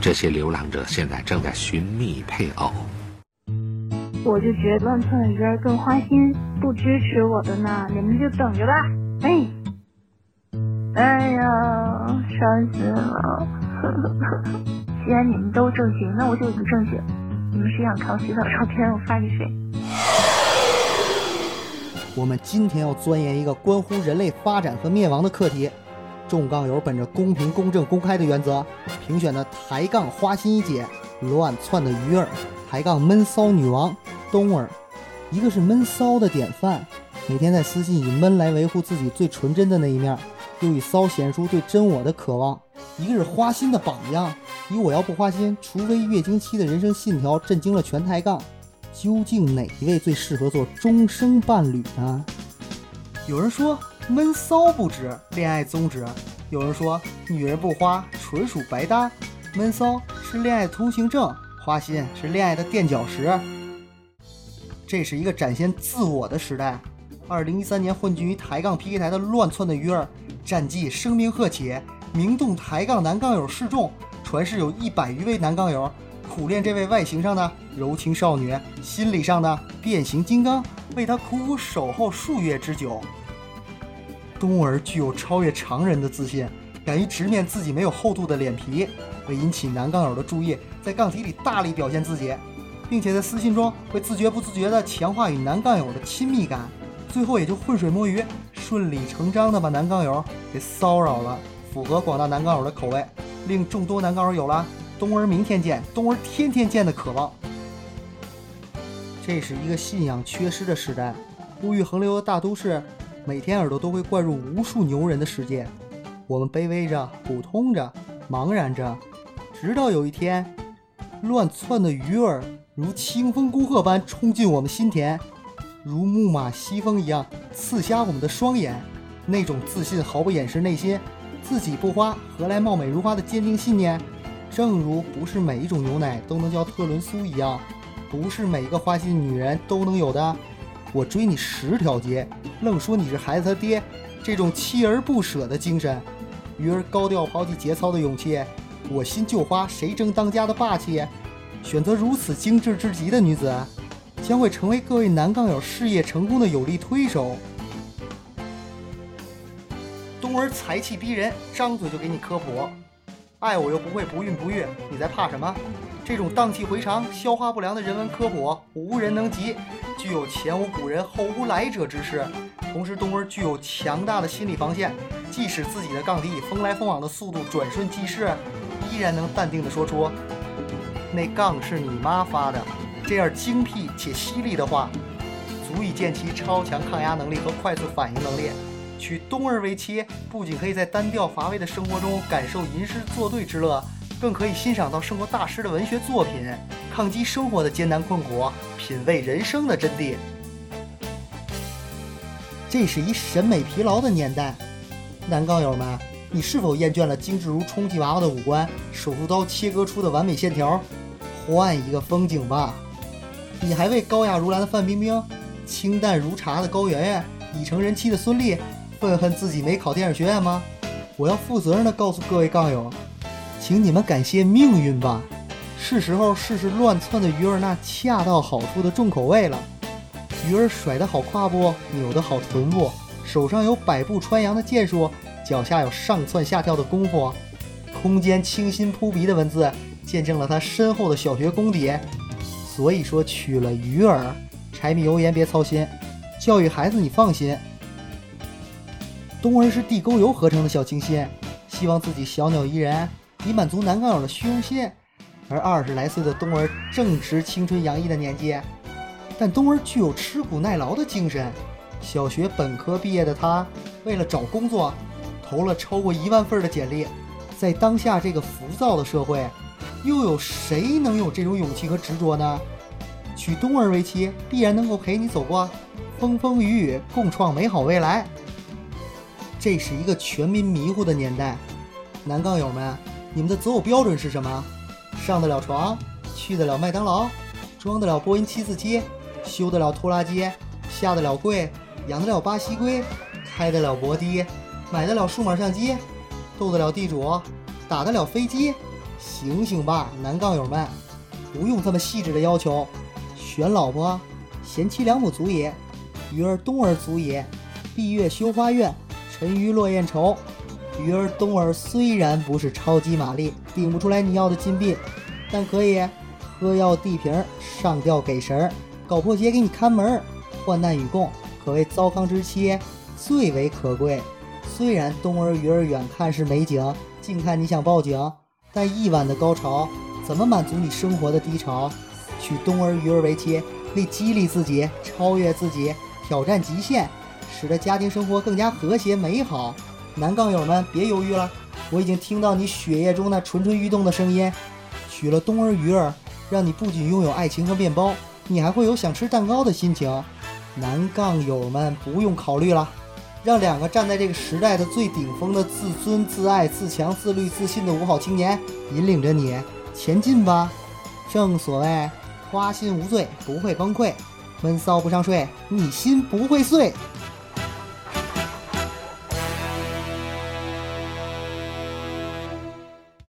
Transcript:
这些流浪者现在正在寻觅配偶。我就觉得乱窜的鱼儿更花心，不支持我的呢，你们就等着吧。哎，哎呀，伤心了。既然你们都正经，那我就不正经。你们谁想看我洗澡照片，我发给谁。我们今天要钻研一个关乎人类发展和灭亡的课题。众杠友本着公平、公正、公开的原则，评选的抬杠花心一姐、乱窜的鱼儿、抬杠闷骚女王冬儿。一个是闷骚的典范，每天在私信以闷来维护自己最纯真的那一面，又以骚显出对真我的渴望。一个是花心的榜样，以我要不花心，除非月经期的人生信条震惊了全抬杠。究竟哪一位最适合做终生伴侣呢？有人说。闷骚不止，恋爱宗旨。有人说，女人不花纯属白搭。闷骚是恋爱通行证，花心是恋爱的垫脚石。这是一个展现自我的时代。二零一三年混迹于抬杠 PK 台的乱窜的鱼儿，战绩声名鹤起，名动抬杠男杠友示众。传世有一百余位男杠友苦练这位外形上的柔情少女，心理上的变形金刚，为她苦苦守候数月之久。东儿具有超越常人的自信，敢于直面自己没有厚度的脸皮，为引起男杠友的注意，在杠题里大力表现自己，并且在私信中会自觉不自觉地强化与男杠友的亲密感，最后也就浑水摸鱼，顺理成章地把男杠友给骚扰了，符合广大男杠友的口味，令众多男杠友有了东儿明天见，东儿天天见的渴望。这是一个信仰缺失的时代，物欲横流的大都市。每天耳朵都会灌入无数牛人的世界，我们卑微着，普通着，茫然着，直到有一天，乱窜的鱼儿如清风孤鹤般冲进我们心田，如木马西风一样刺瞎我们的双眼。那种自信毫不掩饰内心，自己不花何来貌美如花的坚定信念，正如不是每一种牛奶都能叫特仑苏一样，不是每一个花心女人都能有的。我追你十条街，愣说你是孩子他爹，这种锲而不舍的精神，鱼儿高调抛弃节操的勇气，我心就花谁争当家的霸气，选择如此精致至极的女子，将会成为各位男杠友事业成功的有力推手。冬儿才气逼人，张嘴就给你科普，爱我又不会不孕不育，你在怕什么？这种荡气回肠、消化不良的人文科普，无人能及。具有前无古人后无来者之势，同时冬儿具有强大的心理防线，即使自己的杠题以风来风往的速度转瞬即逝，依然能淡定地说出“那杠是你妈发的”这样精辟且犀利的话，足以见其超强抗压能力和快速反应能力。娶冬儿为妻，不仅可以在单调乏味的生活中感受吟诗作对之乐，更可以欣赏到生活大师的文学作品。抗击生活的艰难困苦，品味人生的真谛。这是一审美疲劳的年代，男杠友们，你是否厌倦了精致如充气娃娃的五官，手术刀切割出的完美线条？换一个风景吧。你还为高雅如兰的范冰冰、清淡如茶的高圆圆、已成人妻的孙俪，愤恨自己没考电影学院吗？我要负责任的告诉各位杠友，请你们感谢命运吧。是时候试试乱窜的鱼儿那恰到好处的重口味了。鱼儿甩得好胯部，扭得好臀部，手上有百步穿杨的剑术，脚下有上窜下跳的功夫。空间清新扑鼻的文字，见证了他深厚的小学功底。所以说，娶了鱼儿，柴米油盐别操心，教育孩子你放心。冬儿是地沟油合成的小清新，希望自己小鸟依人，以满足男杠友的虚荣心。而二十来岁的冬儿正值青春洋溢的年纪，但冬儿具有吃苦耐劳的精神。小学本科毕业的他，为了找工作，投了超过一万份的简历。在当下这个浮躁的社会，又有谁能有这种勇气和执着呢？娶冬儿为妻，必然能够陪你走过风风雨雨，共创美好未来。这是一个全民迷糊的年代，男杠友们，你们的择偶标准是什么？上得了床，去得了麦当劳，装得了波音七四七，修得了拖拉机，下得了跪，养得了巴西龟，开得了摩的，买得了数码相机，斗得了地主，打得了飞机，醒醒吧，男杠友们，不用这么细致的要求。选老婆，贤妻良母足也，鱼儿冬儿足也。闭月羞花怨，沉鱼落雁愁。鱼儿冬儿虽然不是超级玛丽，顶不出来你要的金币，但可以喝药递瓶，上吊给神儿，搞破鞋给你看门，患难与共，可谓糟糠之妻，最为可贵。虽然冬儿鱼儿远看是美景，近看你想报警，但一晚的高潮怎么满足你生活的低潮？娶冬儿鱼儿为妻，可以激励自己，超越自己，挑战极限，使得家庭生活更加和谐美好。男杠友们别犹豫了，我已经听到你血液中那蠢蠢欲动的声音。娶了冬儿鱼儿，让你不仅拥有爱情和面包，你还会有想吃蛋糕的心情。男杠友们不用考虑了。让两个站在这个时代的最顶峰的自尊、自爱、自强、自律、自信的五好青年引领着你前进吧。正所谓花心无罪，不会崩溃；闷骚不上税，你心不会碎。